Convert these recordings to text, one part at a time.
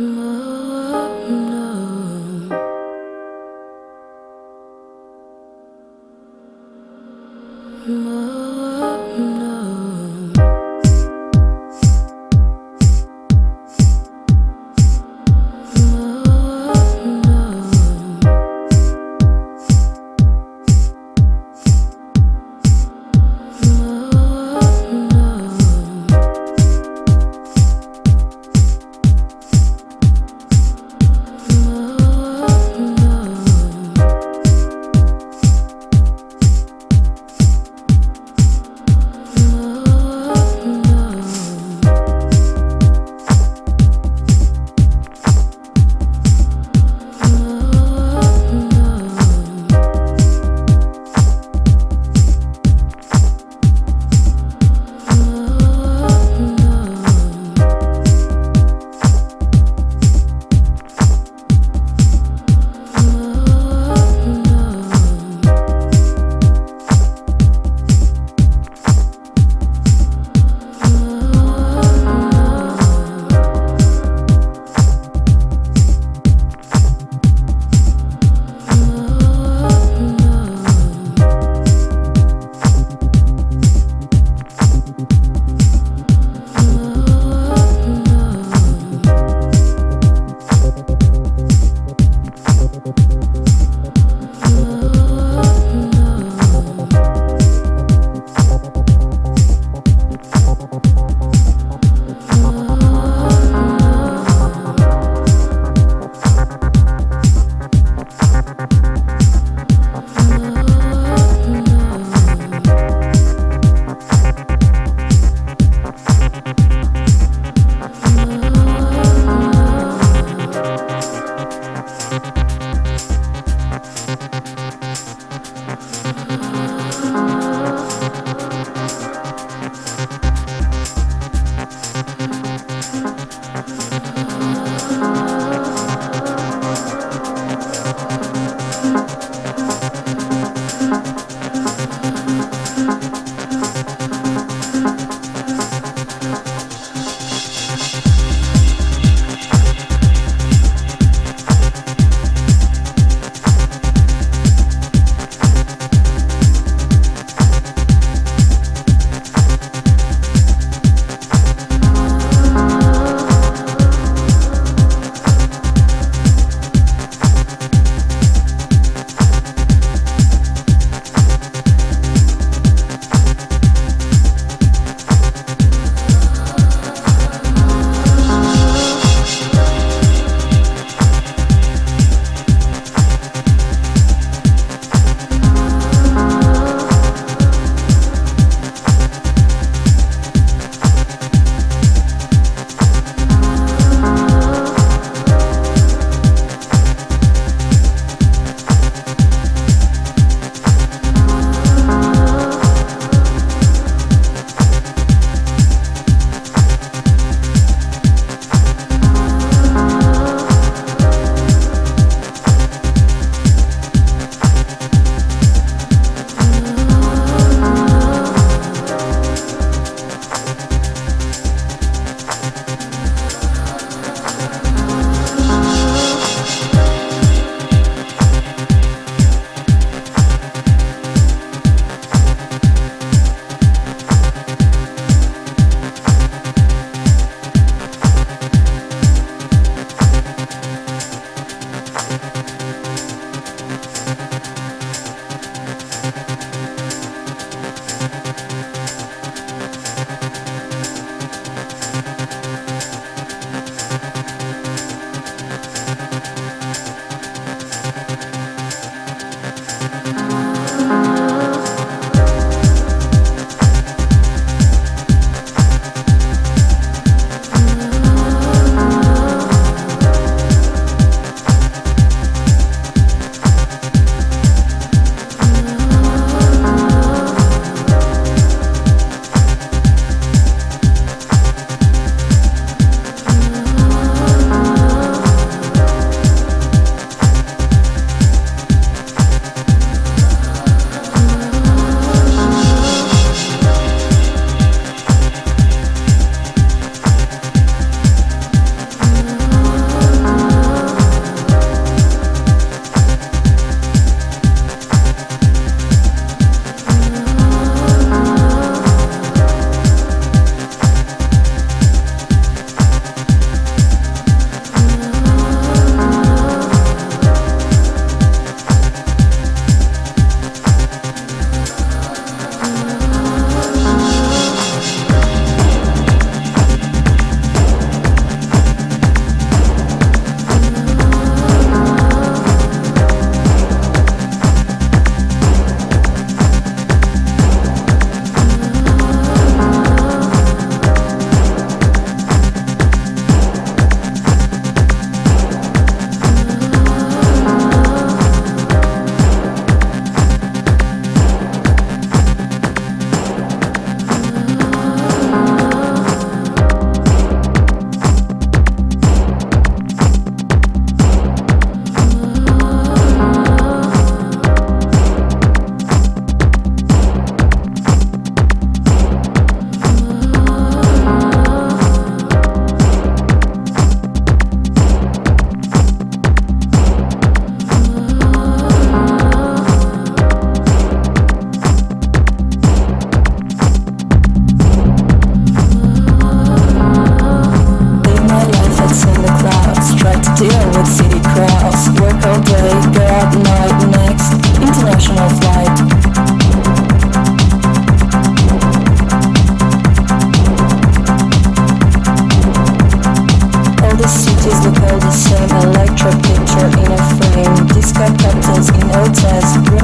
more.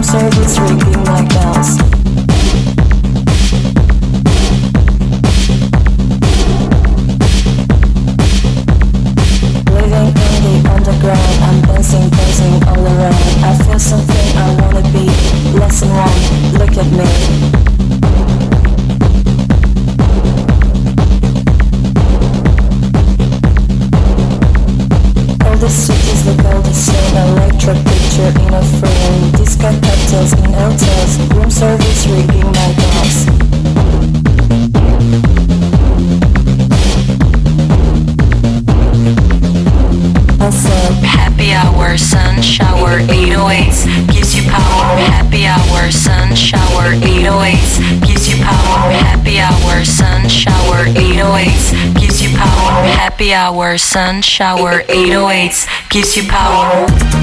circles, ringing like hour, sun shower 808s gives you power.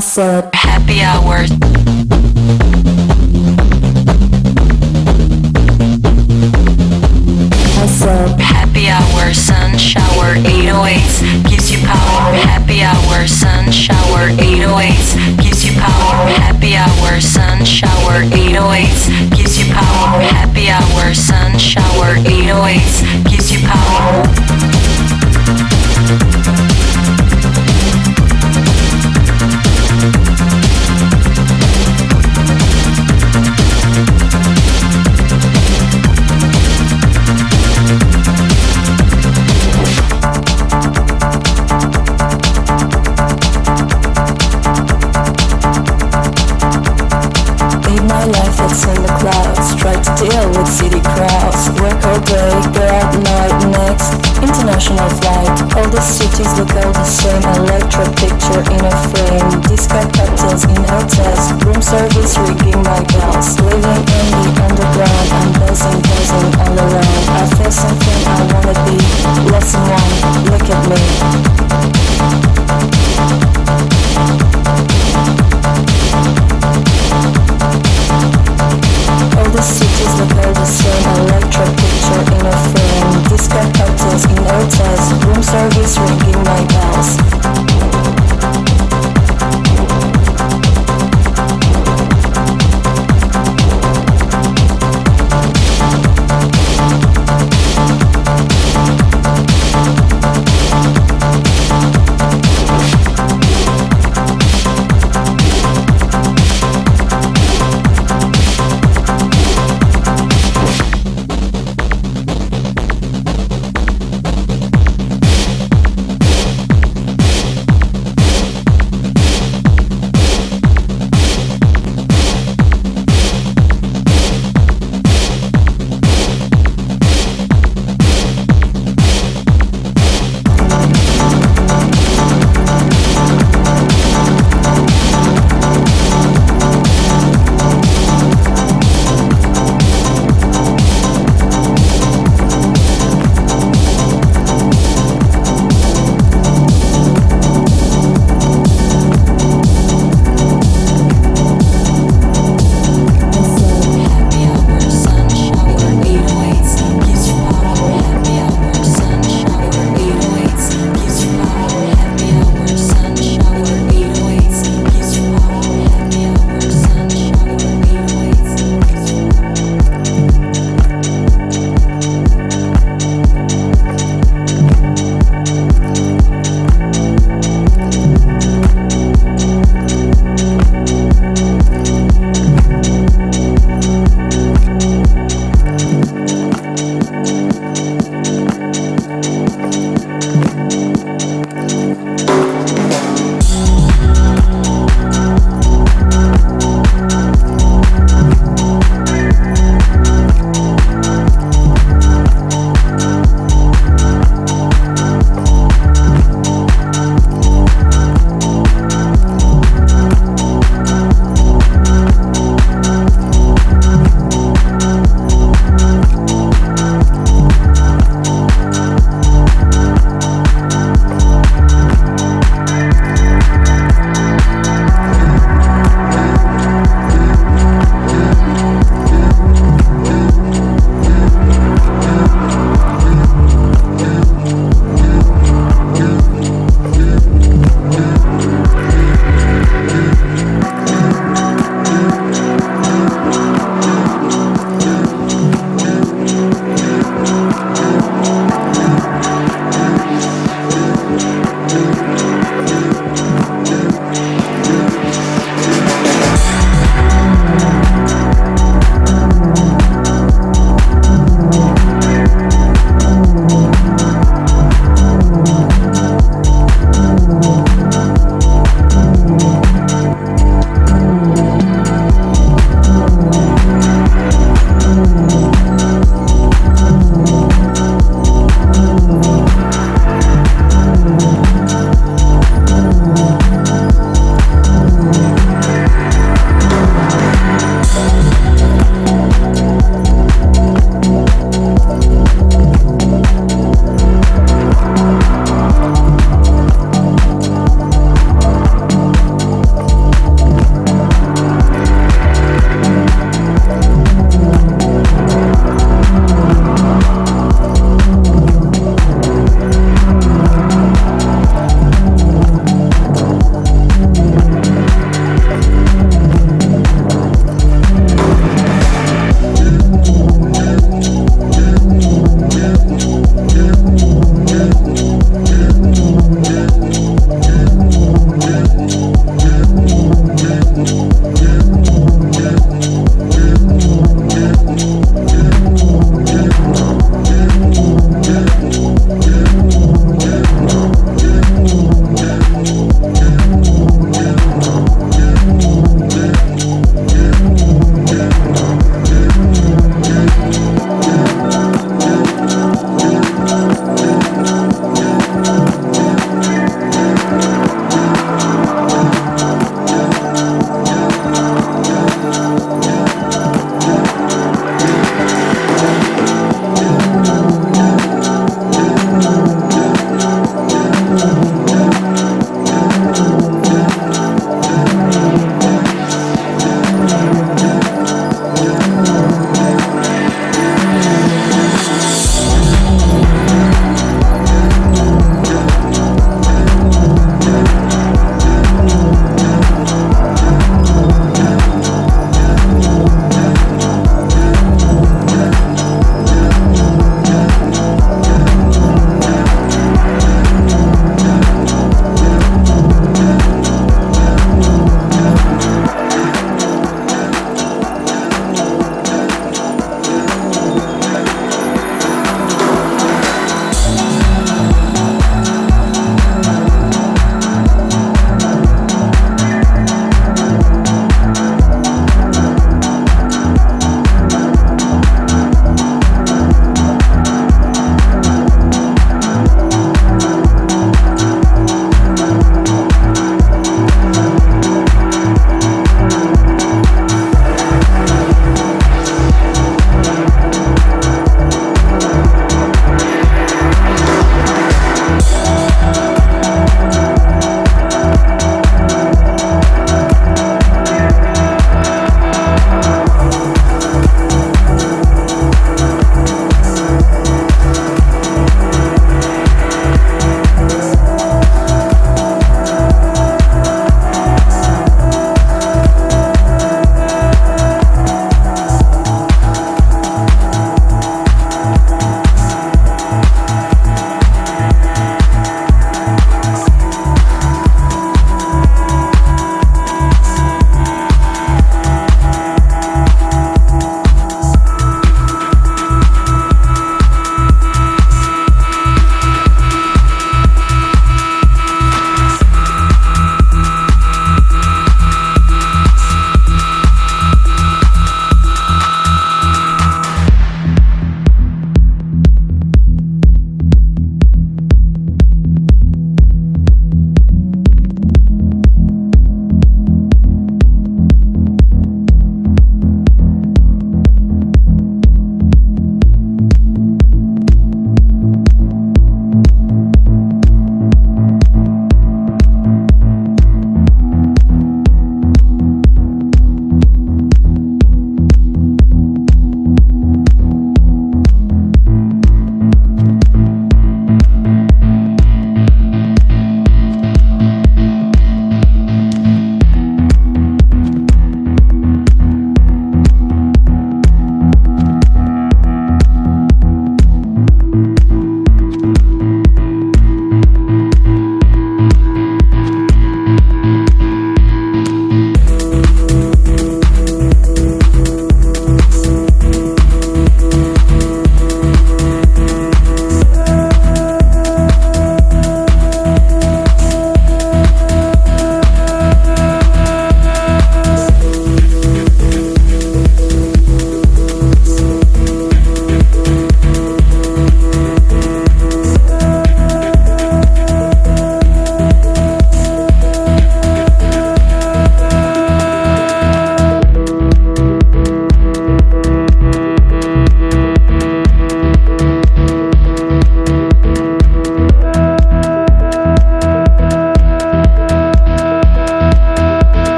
said happy hours. I said happy hour, sun shower, 808s gives you power. Happy hour, sun shower, 808s gives you power. Happy hour, sun shower, 808s gives you power. Happy hour, sun shower, 808s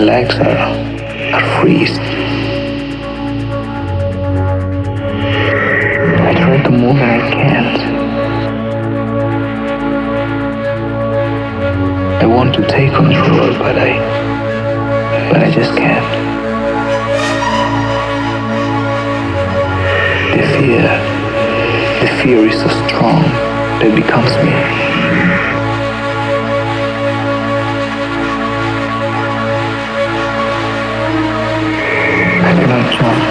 my legs are are freeze. I try to move and I can't. I want to take control, but I but I just can't. The fear, the fear is so strong that it becomes me. I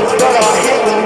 It's not.